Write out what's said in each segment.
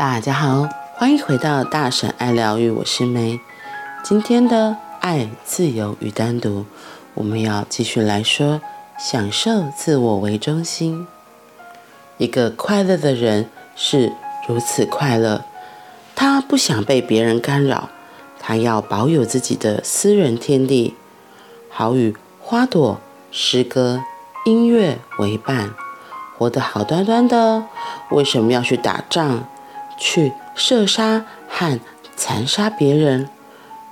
大家好，欢迎回到大婶爱疗愈，我是梅。今天的爱、自由与单独，我们要继续来说，享受自我为中心。一个快乐的人是如此快乐，他不想被别人干扰，他要保有自己的私人天地，好与花朵、诗歌、音乐为伴。活得好端端的，为什么要去打仗，去射杀和残杀别人？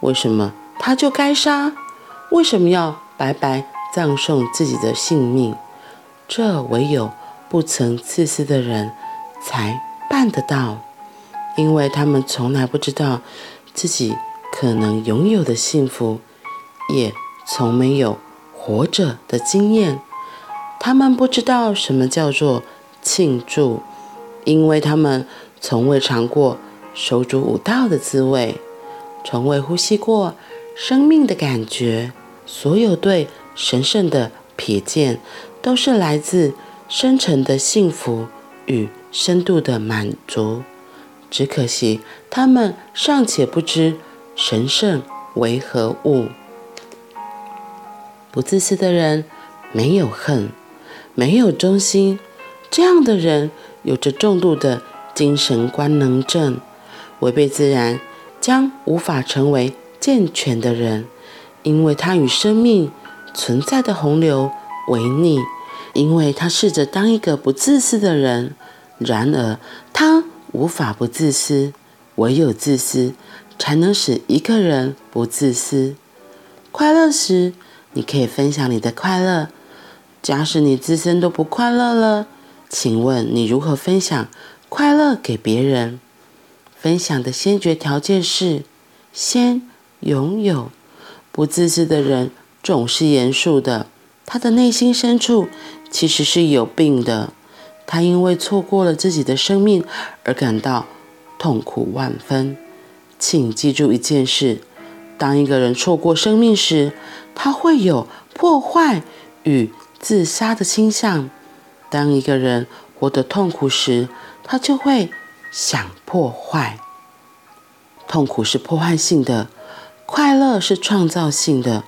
为什么他就该杀？为什么要白白葬送自己的性命？这唯有不曾自私的人才办得到，因为他们从来不知道自己可能拥有的幸福，也从没有活着的经验。他们不知道什么叫做庆祝，因为他们从未尝过手足舞蹈的滋味，从未呼吸过生命的感觉。所有对神圣的瞥见，都是来自深沉的幸福与深度的满足。只可惜，他们尚且不知神圣为何物。不自私的人没有恨。没有中心，这样的人有着重度的精神官能症，违背自然，将无法成为健全的人，因为他与生命存在的洪流为逆，因为他试着当一个不自私的人，然而他无法不自私，唯有自私才能使一个人不自私。快乐时，你可以分享你的快乐。假使你自身都不快乐了，请问你如何分享快乐给别人？分享的先决条件是先拥有。不自私的人总是严肃的，他的内心深处其实是有病的。他因为错过了自己的生命而感到痛苦万分。请记住一件事：当一个人错过生命时，他会有破坏与自杀的倾向。当一个人活得痛苦时，他就会想破坏。痛苦是破坏性的，快乐是创造性的。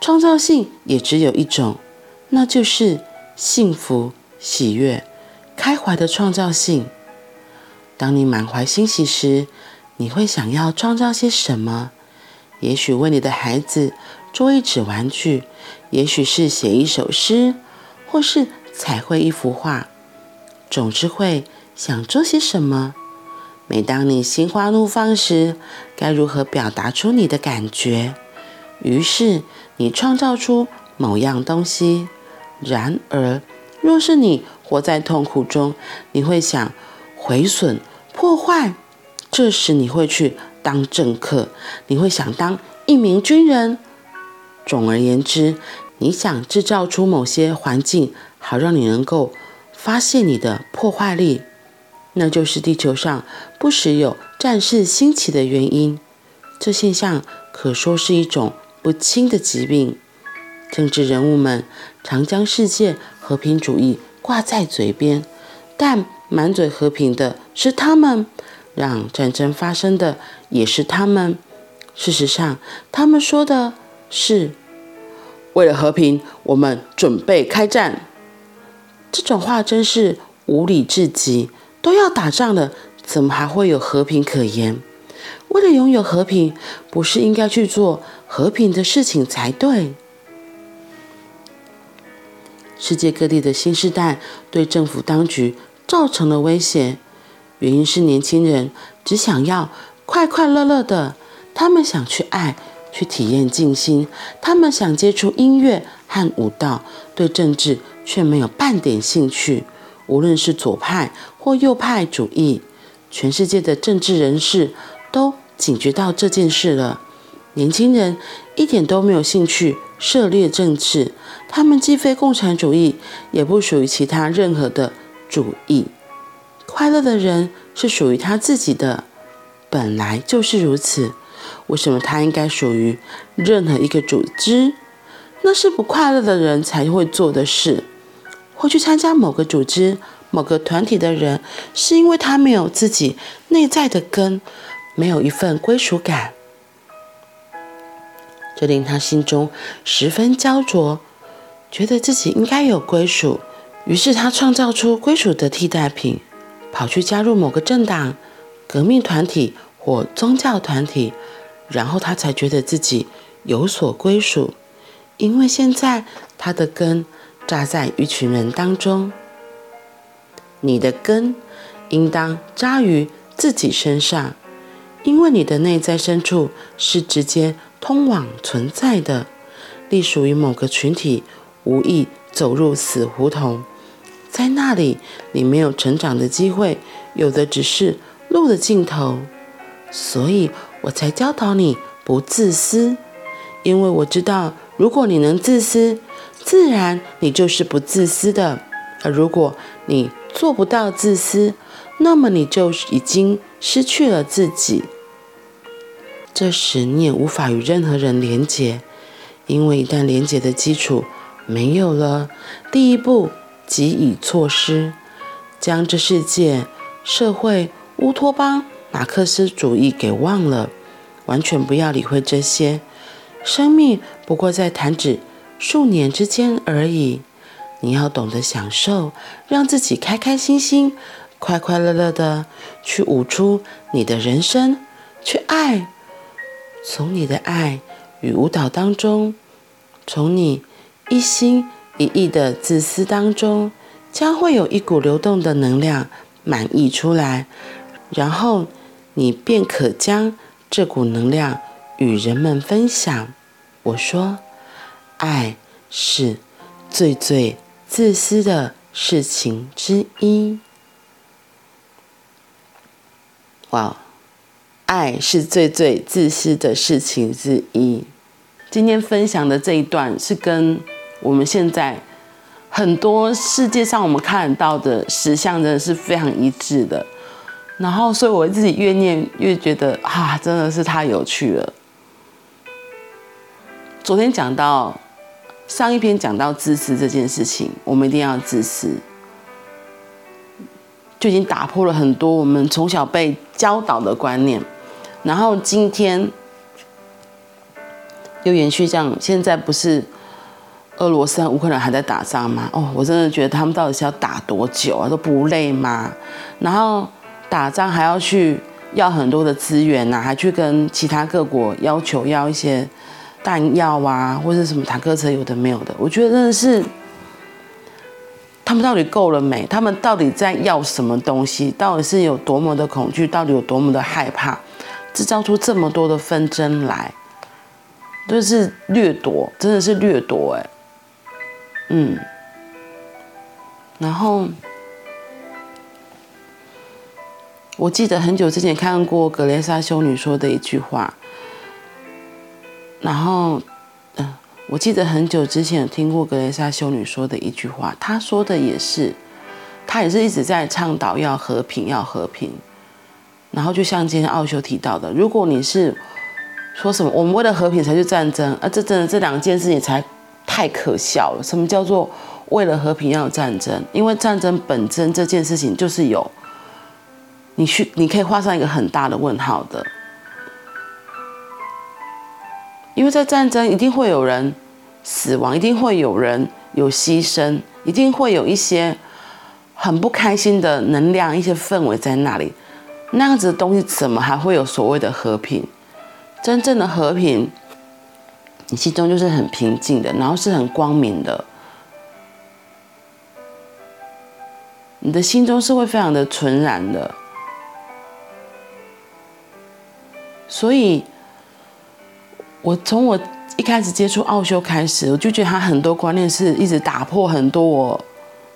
创造性也只有一种，那就是幸福、喜悦、开怀的创造性。当你满怀欣喜时，你会想要创造些什么？也许为你的孩子做一纸玩具。也许是写一首诗，或是彩绘一幅画，总之会想做些什么。每当你心花怒放时，该如何表达出你的感觉？于是你创造出某样东西。然而，若是你活在痛苦中，你会想毁损、破坏。这时你会去当政客，你会想当一名军人。总而言之，你想制造出某些环境，好让你能够发泄你的破坏力，那就是地球上不时有战事兴起的原因。这现象可说是一种不轻的疾病。政治人物们常将世界和平主义挂在嘴边，但满嘴和平的是他们，让战争发生的也是他们。事实上，他们说的。是为了和平，我们准备开战。这种话真是无理至极。都要打仗了，怎么还会有和平可言？为了拥有和平，不是应该去做和平的事情才对？世界各地的新世代对政府当局造成了威胁，原因是年轻人只想要快快乐乐的，他们想去爱。去体验静心，他们想接触音乐和舞蹈，对政治却没有半点兴趣。无论是左派或右派主义，全世界的政治人士都警觉到这件事了。年轻人一点都没有兴趣涉猎政治，他们既非共产主义，也不属于其他任何的主义。快乐的人是属于他自己的，本来就是如此。为什么他应该属于任何一个组织？那是不快乐的人才会做的事。或去参加某个组织、某个团体的人，是因为他没有自己内在的根，没有一份归属感，这令他心中十分焦灼，觉得自己应该有归属。于是他创造出归属的替代品，跑去加入某个政党、革命团体或宗教团体，然后他才觉得自己有所归属，因为现在他的根扎在一群人当中。你的根应当扎于自己身上，因为你的内在深处是直接通往存在的。隶属于某个群体，无意走入死胡同，在那里你没有成长的机会，有的只是路的尽头。所以我才教导你不自私，因为我知道，如果你能自私，自然你就是不自私的。而如果你做不到自私，那么你就已经失去了自己。这时你也无法与任何人连结，因为一旦连结的基础没有了，第一步即已错失，将这世界、社会、乌托邦、马克思主义给忘了，完全不要理会这些。生命不过在弹指数年之间而已。你要懂得享受，让自己开开心心、快快乐乐的去舞出你的人生，去爱。从你的爱与舞蹈当中，从你一心一意的自私当中，将会有一股流动的能量满溢出来，然后你便可将这股能量与人们分享。我说，爱是最最。自私的事情之一。哇，爱是最最自私的事情之一。今天分享的这一段是跟我们现在很多世界上我们看到的实相真的是非常一致的。然后，所以我自己越念越觉得啊，真的是太有趣了。昨天讲到。上一篇讲到自私这件事情，我们一定要自私，就已经打破了很多我们从小被教导的观念。然后今天又延续这样，现在不是俄罗斯和乌克兰还在打仗吗？哦，我真的觉得他们到底是要打多久啊？都不累吗？然后打仗还要去要很多的资源呐，还去跟其他各国要求要一些。弹药啊，或者什么坦克车，有的没有的，我觉得真的是，他们到底够了没？他们到底在要什么东西？到底是有多么的恐惧？到底有多么的害怕？制造出这么多的纷争来，都是掠夺，真的是掠夺哎，嗯，然后我记得很久之前看过格蕾莎修女说的一句话。然后，嗯，我记得很久之前有听过格蕾莎修女说的一句话，她说的也是，她也是一直在倡导要和平，要和平。然后就像今天奥修提到的，如果你是说什么我们为了和平才去战争，啊，这真的这两件事情才太可笑了。什么叫做为了和平要战争？因为战争本身这件事情就是有，你去你可以画上一个很大的问号的。因为在战争一定会有人死亡，一定会有人有牺牲，一定会有一些很不开心的能量、一些氛围在那里。那样子的东西怎么还会有所谓的和平？真正的和平，你心中就是很平静的，然后是很光明的，你的心中是会非常的纯然的，所以。我从我一开始接触奥修开始，我就觉得他很多观念是一直打破很多我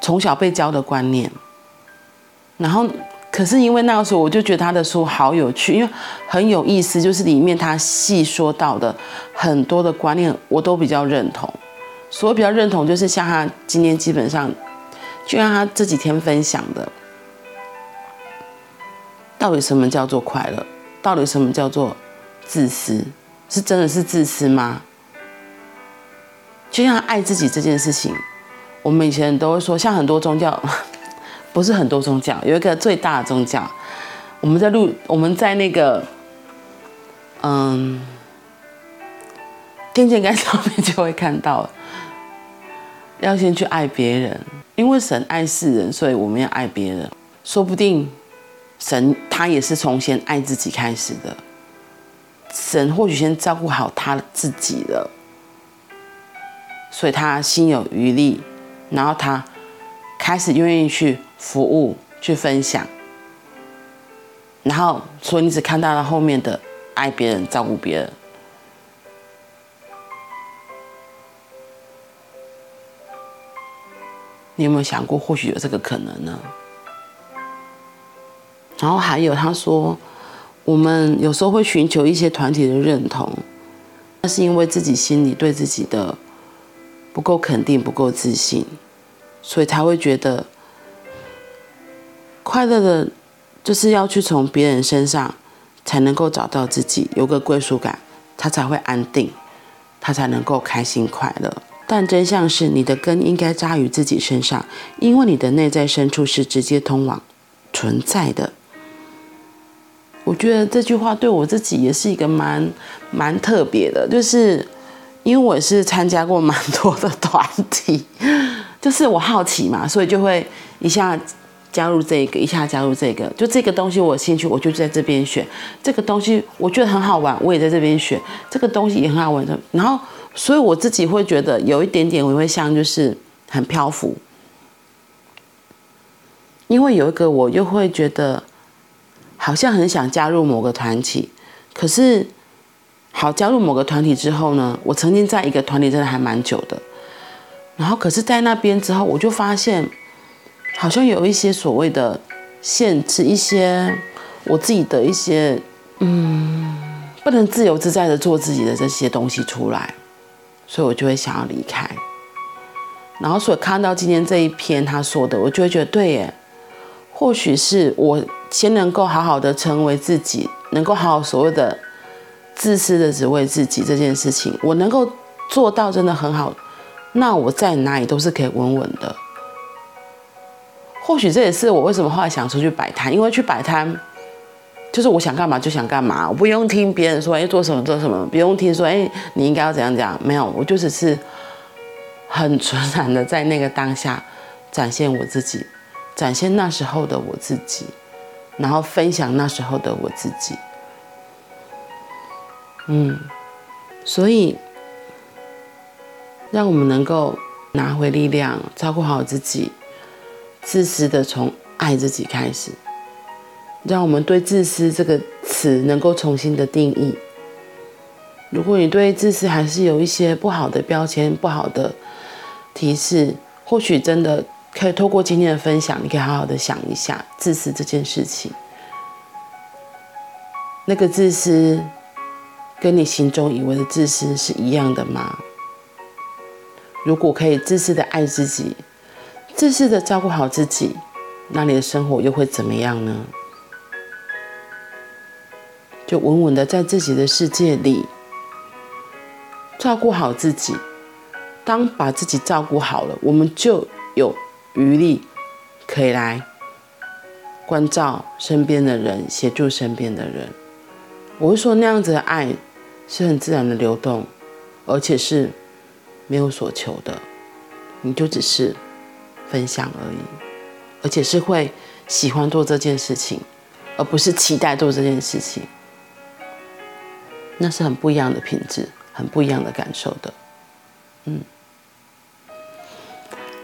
从小被教的观念。然后，可是因为那个时候我就觉得他的书好有趣，因为很有意思，就是里面他细说到的很多的观念，我都比较认同。所以比较认同，就是像他今天基本上，就像他这几天分享的，到底什么叫做快乐？到底什么叫做自私？是真的是自私吗？就像爱自己这件事情，我们以前都会说，像很多宗教，不是很多宗教，有一个最大的宗教。我们在录，我们在那个，嗯，电线杆上面就会看到，要先去爱别人，因为神爱世人，所以我们要爱别人。说不定神他也是从先爱自己开始的，神或许先照顾好他自己了，所以他心有余力，然后他开始愿意去服务、去分享。然后，所以你只看到了后面的爱别人、照顾别人。你有没有想过，或许有这个可能呢？然后还有，他说，我们有时候会寻求一些团体的认同，那是因为自己心里对自己的不够肯定、不够自信，所以才会觉得快乐的。就是要去从别人身上才能够找到自己，有个归属感，他才会安定，他才能够开心快乐。但真相是，你的根应该扎于自己身上，因为你的内在深处是直接通往存在的。我觉得这句话对我自己也是一个蛮蛮特别的，就是因为我也是参加过蛮多的团体，就是我好奇嘛，所以就会一下。加入这个，一下加入这个，就这个东西我有兴趣，我就在这边选。这个东西我觉得很好玩，我也在这边选。这个东西也很好玩的，然后所以我自己会觉得有一点点，我会像就是很漂浮。因为有一个我又会觉得好像很想加入某个团体，可是好加入某个团体之后呢，我曾经在一个团体真的还蛮久的，然后可是在那边之后，我就发现。好像有一些所谓的限制，一些我自己的一些嗯，不能自由自在的做自己的这些东西出来，所以我就会想要离开。然后所以看到今天这一篇他说的，我就会觉得对耶，或许是我先能够好好的成为自己，能够好好所谓的自私的只为自己这件事情，我能够做到真的很好，那我在哪里都是可以稳稳的。或许这也是我为什么后来想出去摆摊，因为去摆摊，就是我想干嘛就想干嘛，我不用听别人说哎做什么做什么，不用听说哎你应该要怎样讲，没有，我就只是很纯然的在那个当下展现我自己，展现那时候的我自己，然后分享那时候的我自己。嗯，所以让我们能够拿回力量，照顾好自己。自私的从爱自己开始，让我们对自私这个词能够重新的定义。如果你对自私还是有一些不好的标签、不好的提示，或许真的可以透过今天的分享，你可以好好的想一下自私这件事情。那个自私跟你心中以为的自私是一样的吗？如果可以自私的爱自己。自私的照顾好自己，那你的生活又会怎么样呢？就稳稳的在自己的世界里照顾好自己。当把自己照顾好了，我们就有余力可以来关照身边的人，协助身边的人。我会说，那样子的爱是很自然的流动，而且是没有所求的。你就只是。分享而已，而且是会喜欢做这件事情，而不是期待做这件事情。那是很不一样的品质，很不一样的感受的。嗯，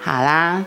好啦，